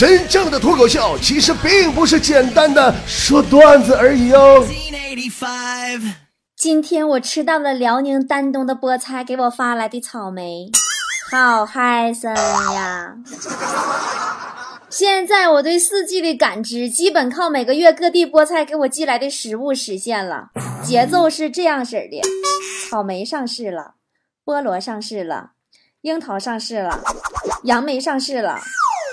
真正的脱口秀其实并不是简单的说段子而已哦。今天我吃到了辽宁丹东的菠菜给我发来的草莓，好嗨森呀！现在我对四季的感知基本靠每个月各地菠菜给我寄来的食物实现了。节奏是这样式的：草莓上市了，菠萝上市了，樱桃上市了，杨梅上市了，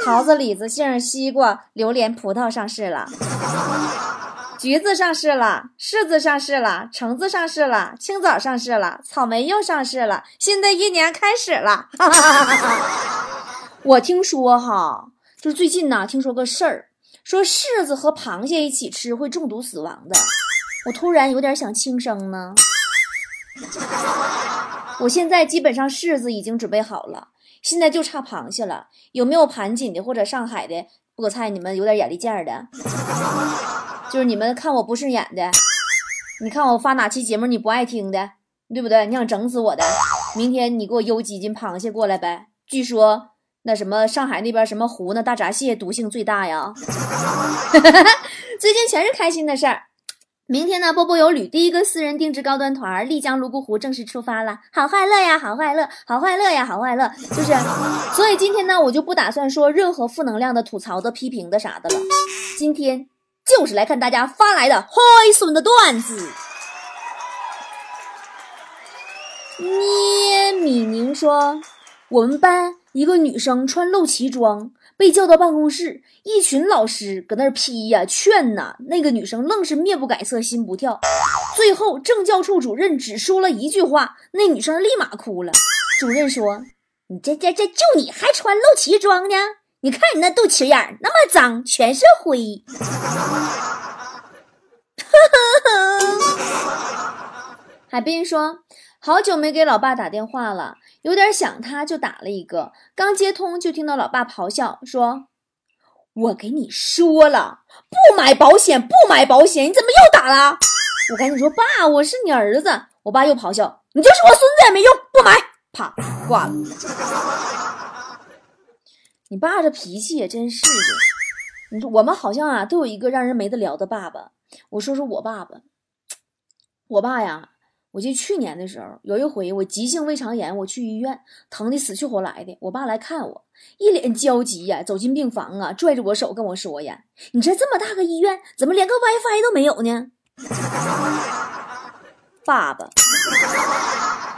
桃子、李子、杏、西瓜、榴莲、葡萄上市了，橘子上市了，柿子上市了，橙子上市了，青枣上市了，草莓又上市了。新的一年开始了，我听说哈。就最近呢，听说个事儿，说柿子和螃蟹一起吃会中毒死亡的。我突然有点想轻生呢。我现在基本上柿子已经准备好了，现在就差螃蟹了。有没有盘锦的或者上海的菠菜？你们有点眼力见儿的，就是你们看我不顺眼的，你看我发哪期节目你不爱听的，对不对？你想整死我的？明天你给我邮几斤螃蟹过来呗。据说。那什么，上海那边什么湖呢？大闸蟹毒性最大呀。最近全是开心的事儿。明天呢，波波有旅第一个私人定制高端团丽江泸沽湖正式出发了，好快乐呀，好快乐，好快乐呀，好快乐。就是，所以今天呢，我就不打算说任何负能量的、吐槽的、批评的啥的了。今天就是来看大家发来的嗨损的段子。捏米宁说，我们班。一个女生穿露脐装被叫到办公室，一群老师搁那儿批呀劝呐，那个女生愣是面不改色心不跳。最后政教处主任只说了一句话，那女生立马哭了。主任说：“你这这这就你还穿露脐装呢？你看你那肚脐眼那么脏，全是灰。”海滨说。好久没给老爸打电话了，有点想他，就打了一个。刚接通，就听到老爸咆哮说：“我给你说了，不买保险，不买保险，你怎么又打了？”我赶紧说：“爸，我是你儿子。”我爸又咆哮：“你就是我孙子也没用，不买。”啪，挂了。你爸这脾气也真是的。你说我们好像啊，都有一个让人没得聊的爸爸。我说说我爸爸，我爸呀。我记得去年的时候，有一回我急性胃肠炎，我去医院，疼的死去活来的。我爸来看我，一脸焦急呀，走进病房啊，拽着我手跟我说呀：“你这这么大个医院，怎么连个 WiFi 都没有呢？” 爸爸，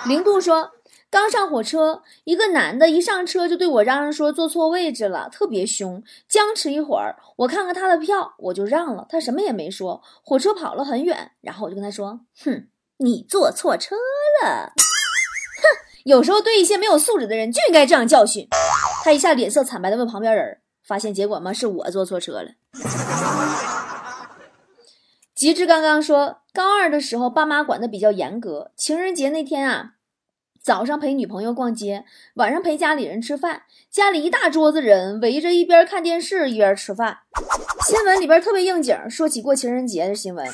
零度说，刚上火车，一个男的一上车就对我嚷嚷说坐错位置了，特别凶。僵持一会儿，我看看他的票，我就让了，他什么也没说。火车跑了很远，然后我就跟他说：“哼。”你坐错车了，哼！有时候对一些没有素质的人就应该这样教训。他一下脸色惨白的问旁边人，发现结果吗？是我坐错车了。极致刚刚说，高二的时候爸妈管的比较严格。情人节那天啊，早上陪女朋友逛街，晚上陪家里人吃饭，家里一大桌子人围着一边看电视一边吃饭。新闻里边特别应景，说起过情人节的新闻。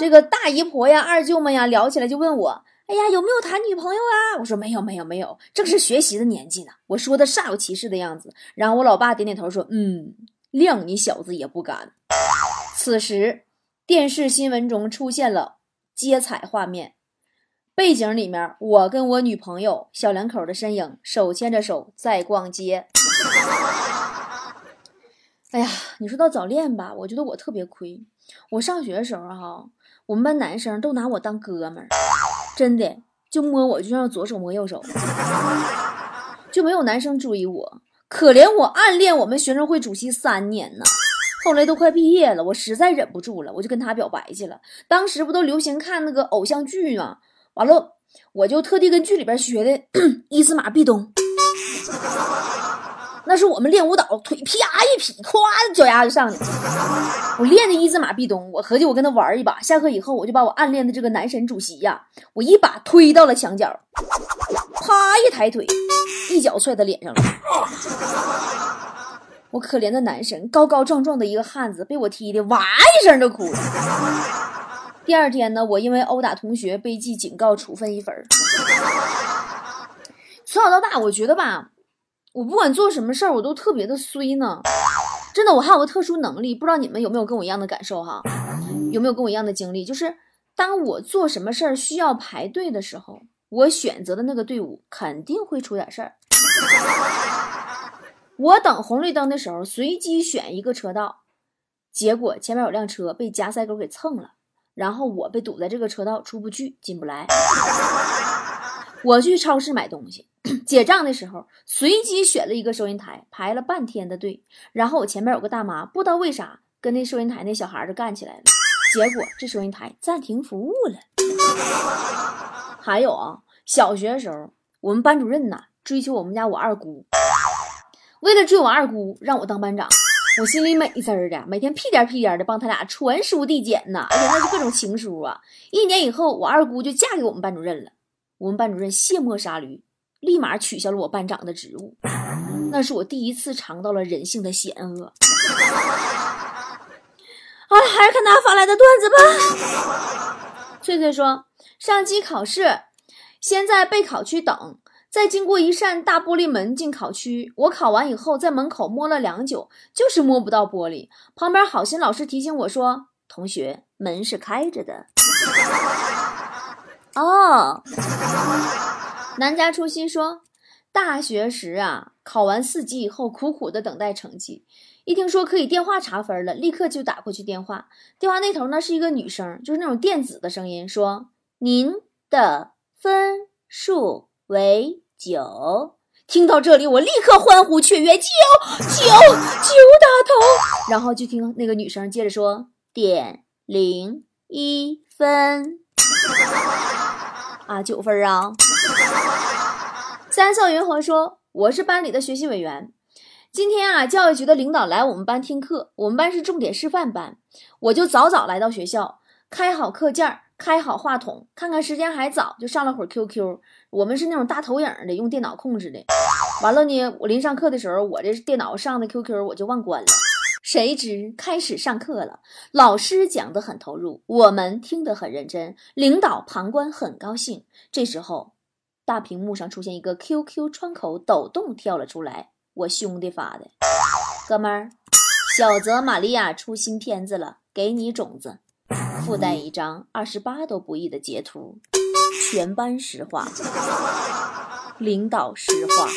这个大姨婆呀、二舅们呀聊起来就问我：“哎呀，有没有谈女朋友啊？”我说：“没有，没有，没有，正是学习的年纪呢。”我说的煞有其事的样子。然后我老爸点点头说：“嗯，谅你小子也不敢。”此时，电视新闻中出现了接彩画面，背景里面我跟我女朋友小两口的身影手牵着手在逛街。哎呀，你说到早恋吧，我觉得我特别亏。我上学的时候哈。我们班男生都拿我当哥们儿，真的就摸我就像左手摸右手，就没有男生注意我。可怜我暗恋我们学生会主席三年呢，后来都快毕业了，我实在忍不住了，我就跟他表白去了。当时不都流行看那个偶像剧吗？完了，我就特地跟剧里边学的 伊斯玛壁咚。那是我们练舞蹈，腿啪一劈，咵脚丫就上去。我练的一字马壁咚，我合计我跟他玩一把。下课以后，我就把我暗恋的这个男神主席呀，我一把推到了墙角，啪一抬腿，一脚踹他脸上了。我可怜的男神，高高壮壮的一个汉子，被我踢的哇一声就哭了。第二天呢，我因为殴打同学被记警告，处分一分。从小到大，我觉得吧。我不管做什么事儿，我都特别的衰呢。真的，我还有个特殊能力，不知道你们有没有跟我一样的感受哈？有没有跟我一样的经历？就是当我做什么事儿需要排队的时候，我选择的那个队伍肯定会出点事儿。我等红绿灯的时候，随机选一个车道，结果前面有辆车被夹塞沟给蹭了，然后我被堵在这个车道出不去，进不来。我去超市买东西，结账的时候随机选了一个收银台，排了半天的队，然后我前面有个大妈，不知道为啥跟那收银台那小孩就干起来了，结果这收银台暂停服务了。还有啊，小学时候，我们班主任呐追求我们家我二姑。为了追我二姑，让我当班长，我心里美滋儿的，每天屁颠屁颠的帮他俩传书递简呐，而且那是各种情书啊。一年以后，我二姑就嫁给我们班主任了。我们班主任卸磨杀驴，立马取消了我班长的职务。那是我第一次尝到了人性的险恶。好 了，还是看大家发来的段子吧。翠翠说，上机考试，先在备考区等。再经过一扇大玻璃门进考区，我考完以后在门口摸了良久，就是摸不到玻璃。旁边好心老师提醒我说：“同学，门是开着的。”哦，南家初心说，大学时啊，考完四级以后，苦苦的等待成绩，一听说可以电话查分了，立刻就打过去电话。电话那头呢是一个女生，就是那种电子的声音，说：“您的分数为。”九，听到这里，我立刻欢呼雀跃，九九九打头，然后就听那个女生接着说点零一分，啊，九分啊。三色云河说，我是班里的学习委员，今天啊，教育局的领导来我们班听课，我们班是重点示范班，我就早早来到学校，开好课件，开好话筒，看看时间还早，就上了会儿 QQ。我们是那种大投影的，用电脑控制的。完了呢，我临上课的时候，我这电脑上的 QQ 我就忘关了。谁知开始上课了，老师讲的很投入，我们听得很认真，领导旁观很高兴。这时候，大屏幕上出现一个 QQ 窗口抖动跳了出来，我兄弟发的，哥们儿，小泽玛利亚出新片子了，给你种子，附带一张二十八都不易的截图。全班石化，领导石化。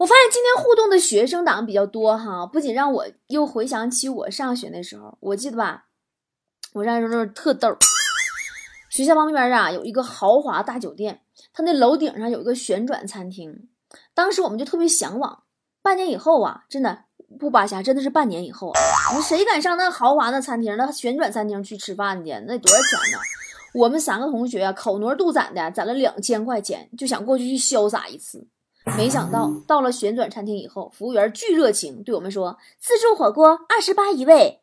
我发现今天互动的学生党比较多哈，不仅让我又回想起我上学那时候，我记得吧，我上学时候特逗。学校旁边啊有一个豪华大酒店，它那楼顶上有一个旋转餐厅，当时我们就特别向往。半年以后啊，真的不扒瞎，真的是半年以后啊，你谁敢上那豪华的餐厅、那旋转餐厅去吃饭去？那多少钱呢？我们三个同学啊，口挪肚攒的，攒了两千块钱，就想过去去潇洒一次。没想到到了旋转餐厅以后，服务员巨热情，对我们说：“自助火锅二十八一位。”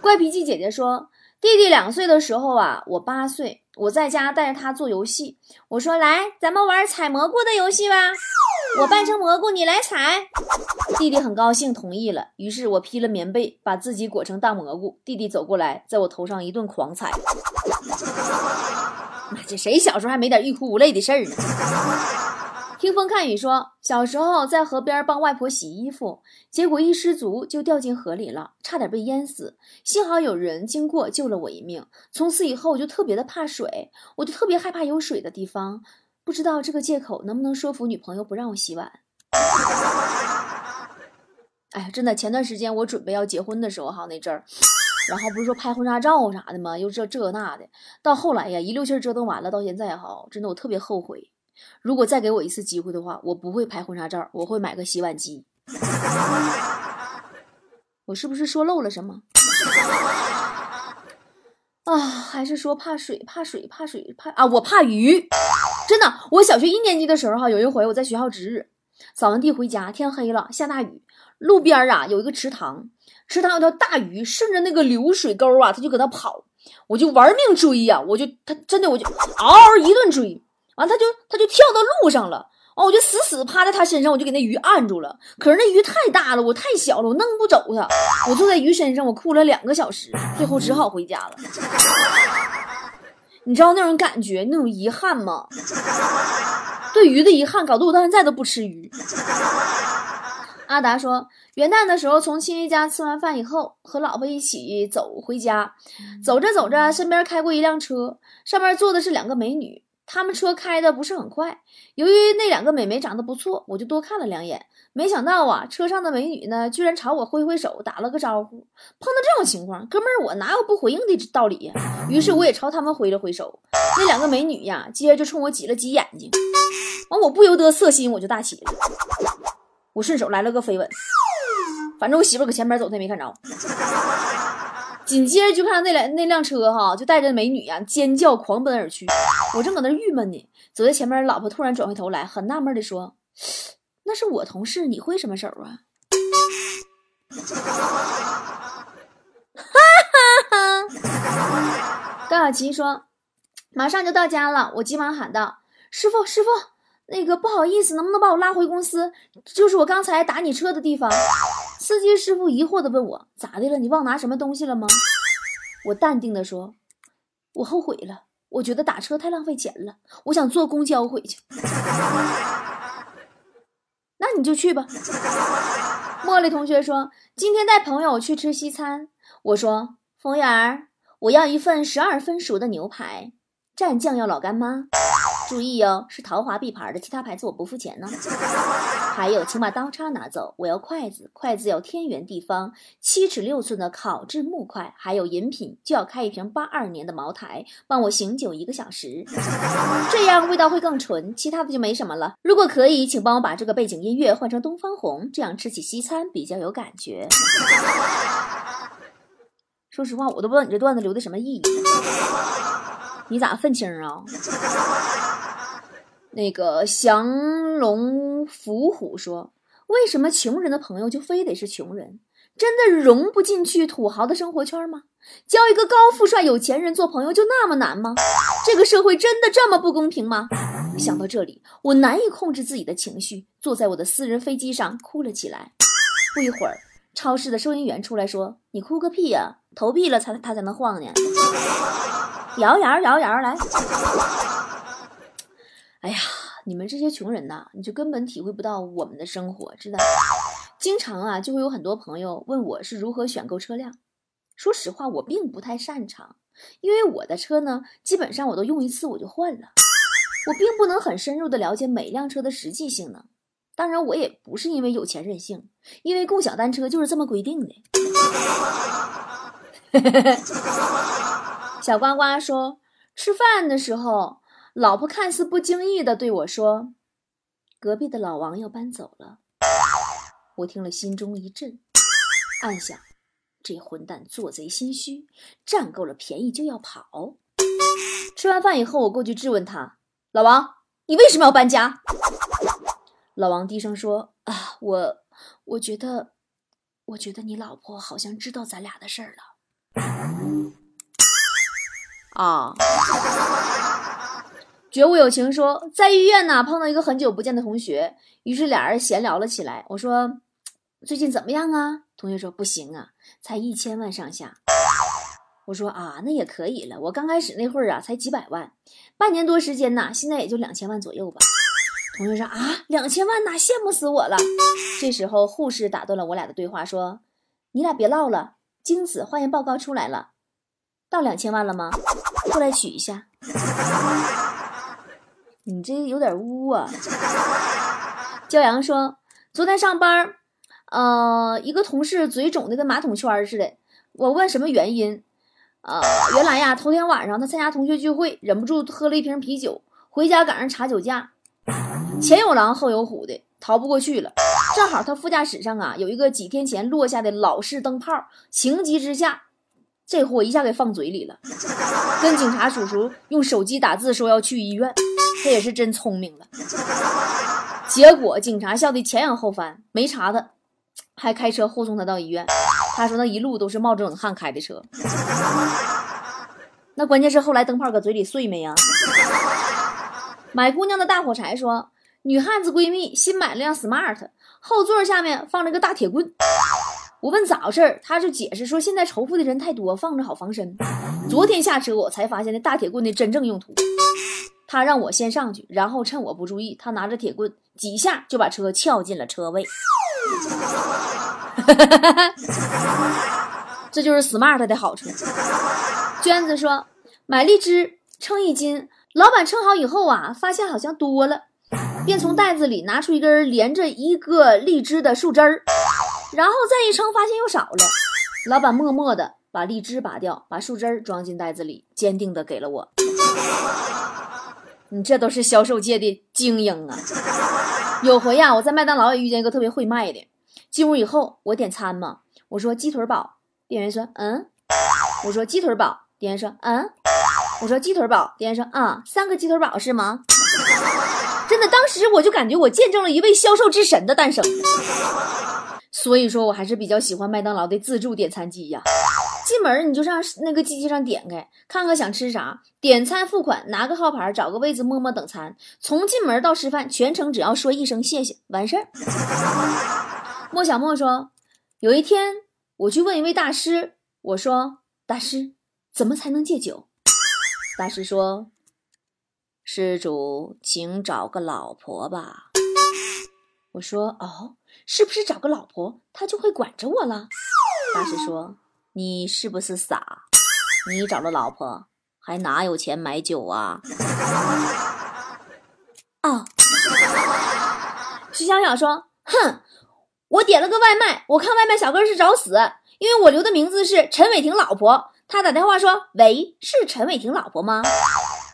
怪脾气姐姐说：“弟弟两岁的时候啊，我八岁，我在家带着他做游戏。我说：来，咱们玩采蘑菇的游戏吧。”我扮成蘑菇，你来采。弟弟很高兴，同意了。于是我披了棉被，把自己裹成大蘑菇。弟弟走过来，在我头上一顿狂踩。这谁小时候还没点欲哭无泪的事儿呢？听风看雨说，小时候在河边帮外婆洗衣服，结果一失足就掉进河里了，差点被淹死。幸好有人经过救了我一命。从此以后，我就特别的怕水，我就特别害怕有水的地方。不知道这个借口能不能说服女朋友不让我洗碗？哎呀，真的，前段时间我准备要结婚的时候哈，那阵儿，然后不是说拍婚纱照啥的吗？又这这那的，到后来呀，一溜气折腾完了，到现在哈，真的我特别后悔。如果再给我一次机会的话，我不会拍婚纱照，我会买个洗碗机。我是不是说漏了什么？啊，还是说怕水，怕水，怕水，怕啊！我怕鱼，真的。我小学一年级的时候，哈，有一回我在学校值日，扫完地回家，天黑了，下大雨，路边啊有一个池塘，池塘有条大鱼，顺着那个流水沟啊，它就搁那跑，我就玩命追呀，我就它真的我就嗷嗷一顿追，完它就它就跳到路上了。哦，我就死死趴在他身上，我就给那鱼按住了。可是那鱼太大了，我太小了，我弄不走它。我坐在鱼身上，我哭了两个小时，最后只好回家了。你知道那种感觉，那种遗憾吗？对鱼的遗憾搞得我到现在都不吃鱼。阿达说，元旦的时候从亲戚家吃完饭以后，和老婆一起走回家，走着走着，身边开过一辆车，上面坐的是两个美女。他们车开的不是很快，由于那两个美眉长得不错，我就多看了两眼。没想到啊，车上的美女呢，居然朝我挥挥手，打了个招呼。碰到这种情况，哥们儿我哪有不回应的道理呀？于是我也朝他们挥了挥手。那两个美女呀，接着就冲我挤了挤眼睛，完我不由得色心，我就大起了。我顺手来了个飞吻，反正我媳妇搁前面走，她也没看着。紧接着就看到那辆那辆车哈，就带着美女呀尖叫狂奔而去。我正搁那郁闷呢，走在前面，老婆突然转回头来，很纳闷的说：“那是我同事，你会什么手啊？”哈哈哈！高小琪说：“马上就到家了。”我急忙喊道：“师傅，师傅，那个不好意思，能不能把我拉回公司？就是我刚才打你车的地方。”司机师傅疑惑的问我：“咋的了？你忘拿什么东西了吗？” 我淡定的说：“我后悔了，我觉得打车太浪费钱了，我想坐公交回去。”那你就去吧。茉莉同学说：“今天带朋友去吃西餐。”我说：“服务员，我要一份十二分熟的牛排，蘸酱要老干妈。”注意哦，是陶华碧牌的，其他牌子我不付钱呢。还有，请把刀叉拿走，我要筷子，筷子要天圆地方，七尺六寸的烤制木筷。还有饮品，就要开一瓶八二年的茅台，帮我醒酒一个小时，这样味道会更纯。其他的就没什么了。如果可以，请帮我把这个背景音乐换成《东方红》，这样吃起西餐比较有感觉。说实话，我都不知道你这段子留的什么意义。你咋愤青啊？那个降龙伏虎说：“为什么穷人的朋友就非得是穷人？真的融不进去土豪的生活圈吗？交一个高富帅有钱人做朋友就那么难吗？这个社会真的这么不公平吗？”想到这里，我难以控制自己的情绪，坐在我的私人飞机上哭了起来。不一会儿，超市的收银员出来说：“你哭个屁呀！投币了才他才能晃呢。”摇摇摇摇来。哎呀，你们这些穷人呐，你就根本体会不到我们的生活，知道经常啊，就会有很多朋友问我是如何选购车辆。说实话，我并不太擅长，因为我的车呢，基本上我都用一次我就换了，我并不能很深入的了解每辆车的实际性能。当然，我也不是因为有钱任性，因为共享单车就是这么规定的。小呱呱说，吃饭的时候。老婆看似不经意地对我说：“隔壁的老王要搬走了。”我听了心中一震，暗想：这混蛋做贼心虚，占够了便宜就要跑。吃完饭以后，我过去质问他：“老王，你为什么要搬家？”老王低声说：“啊，我，我觉得，我觉得你老婆好像知道咱俩的事儿了。” 啊。觉悟有情说，在医院呢碰到一个很久不见的同学，于是俩人闲聊了起来。我说：“最近怎么样啊？”同学说：“不行啊，才一千万上下。”我说：“啊，那也可以了。我刚开始那会儿啊，才几百万，半年多时间呐，现在也就两千万左右吧。”同学说：“啊，两千万呐，羡慕死我了。”这时候护士打断了我俩的对话，说：“你俩别唠了，精子化验报告出来了，到两千万了吗？过来取一下。”你这有点污啊！骄阳说，昨天上班，呃，一个同事嘴肿的跟马桶圈似的。我问什么原因，呃，原来呀，头天晚上他参加同学聚会，忍不住喝了一瓶啤酒，回家赶上查酒驾，前有狼后有虎的，逃不过去了。正好他副驾驶上啊有一个几天前落下的老式灯泡，情急之下，这货一下给放嘴里了，跟警察叔叔用手机打字说要去医院。他也是真聪明了，结果警察笑得前仰后翻，没查他，还开车护送他到医院。他说那一路都是冒着冷汗开的车。那关键是后来灯泡搁嘴里碎没呀？买姑娘的大火柴说，女汉子闺蜜新买了辆 smart，后座下面放了个大铁棍。我问咋回事他就解释说现在仇富的人太多，放着好防身。昨天下车我才发现那大铁棍的真正用途。他让我先上去，然后趁我不注意，他拿着铁棍几下就把车撬进了车位。这就是 smart 的好处。娟子说：“买荔枝称一斤，老板称好以后啊，发现好像多了，便从袋子里拿出一根连着一个荔枝的树枝儿，然后再一称，发现又少了。老板默默的把荔枝拔掉，把树枝儿装进袋子里，坚定的给了我。你这都是销售界的精英啊！有回呀，我在麦当劳也遇见一个特别会卖的。进屋以后，我点餐嘛，我说鸡腿堡，店员说嗯，我说鸡腿堡。”店员说：“嗯，我说鸡腿堡。”店员说：“啊，三个鸡腿堡是吗？” 真的，当时我就感觉我见证了一位销售之神的诞生。所以说我还是比较喜欢麦当劳的自助点餐机呀。进门你就上那个机器上点开，看看想吃啥，点餐付款，拿个号牌，找个位子默默等餐。从进门到吃饭，全程只要说一声谢谢，完事儿。莫小莫说：“有一天我去问一位大师，我说大师。”怎么才能戒酒？大师说：“施主，请找个老婆吧。”我说：“哦，是不是找个老婆，他就会管着我了？”大师说：“你是不是傻？你找了老婆，还哪有钱买酒啊？”啊！徐小小说：“哼，我点了个外卖，我看外卖小哥是找死，因为我留的名字是陈伟霆老婆。”他打电话说：“喂，是陈伟霆老婆吗？”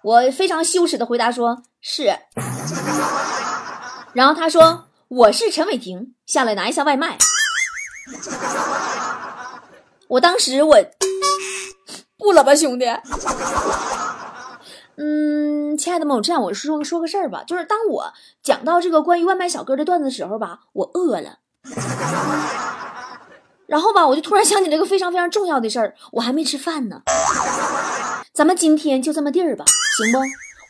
我非常羞耻的回答说：“是。”然后他说：“我是陈伟霆，下来拿一下外卖。”我当时我不了吧，兄弟。嗯，亲爱的们，我这样我说说个事儿吧，就是当我讲到这个关于外卖小哥的段子的时候吧，我饿了。然后吧，我就突然想起了一个非常非常重要的事儿，我还没吃饭呢。咱们今天就这么地儿吧，行不？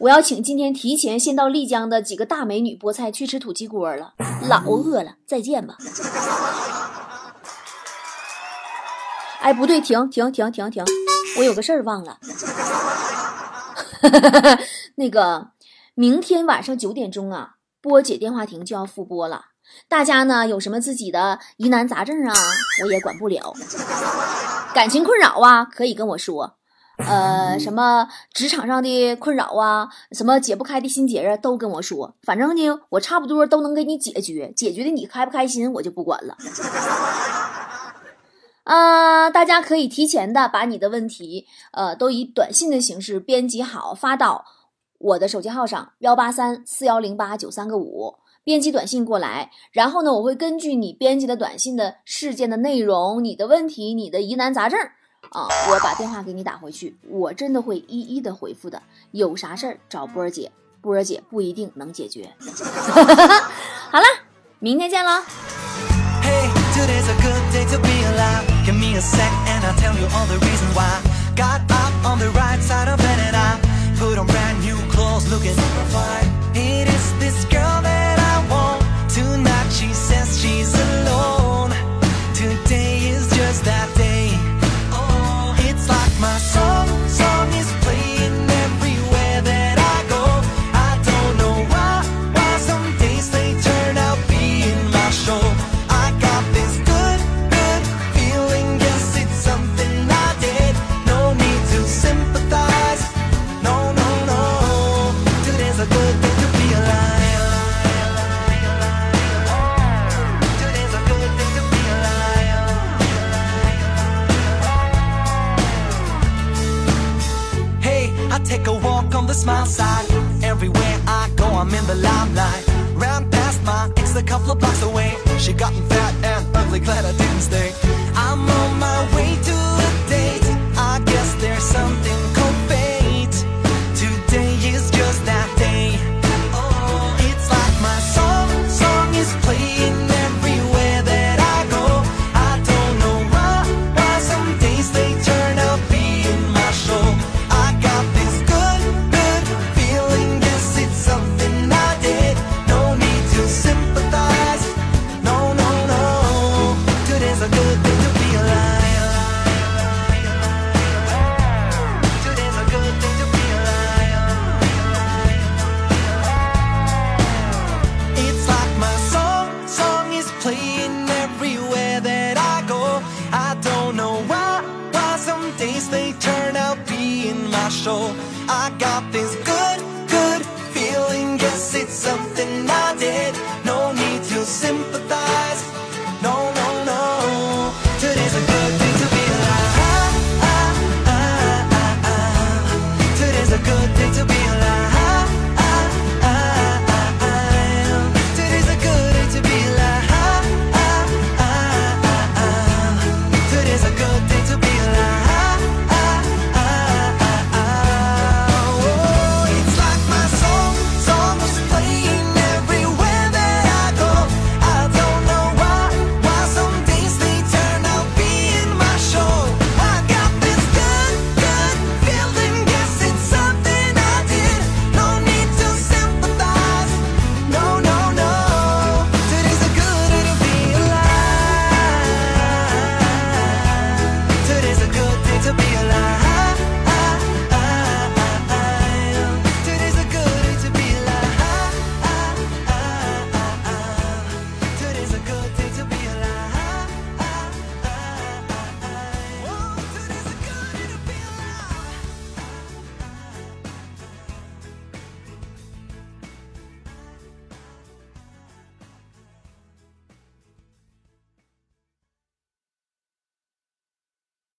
我要请今天提前先到丽江的几个大美女菠菜去吃土鸡锅了，老饿了，再见吧。哎，不对，停停停停停，我有个事儿忘了。那个，明天晚上九点钟啊，波姐电话亭就要复播了。大家呢有什么自己的疑难杂症啊？我也管不了。感情困扰啊，可以跟我说。呃，什么职场上的困扰啊，什么解不开的心结啊，都跟我说。反正呢，我差不多都能给你解决。解决的你开不开心，我就不管了。啊，大家可以提前的把你的问题，呃，都以短信的形式编辑好，发到我的手机号上：幺八三四幺零八九三个五。编辑短信过来，然后呢，我会根据你编辑的短信的事件的内容、你的问题、你的疑难杂症啊，我把电话给你打回去，我真的会一一的回复的。有啥事儿找波儿姐，波儿姐不一定能解决。好了，明天见喽。Hey, a sec and I'll tell you all the reason why. Got up on the right side of bed and I put on brand new clothes looking super fine.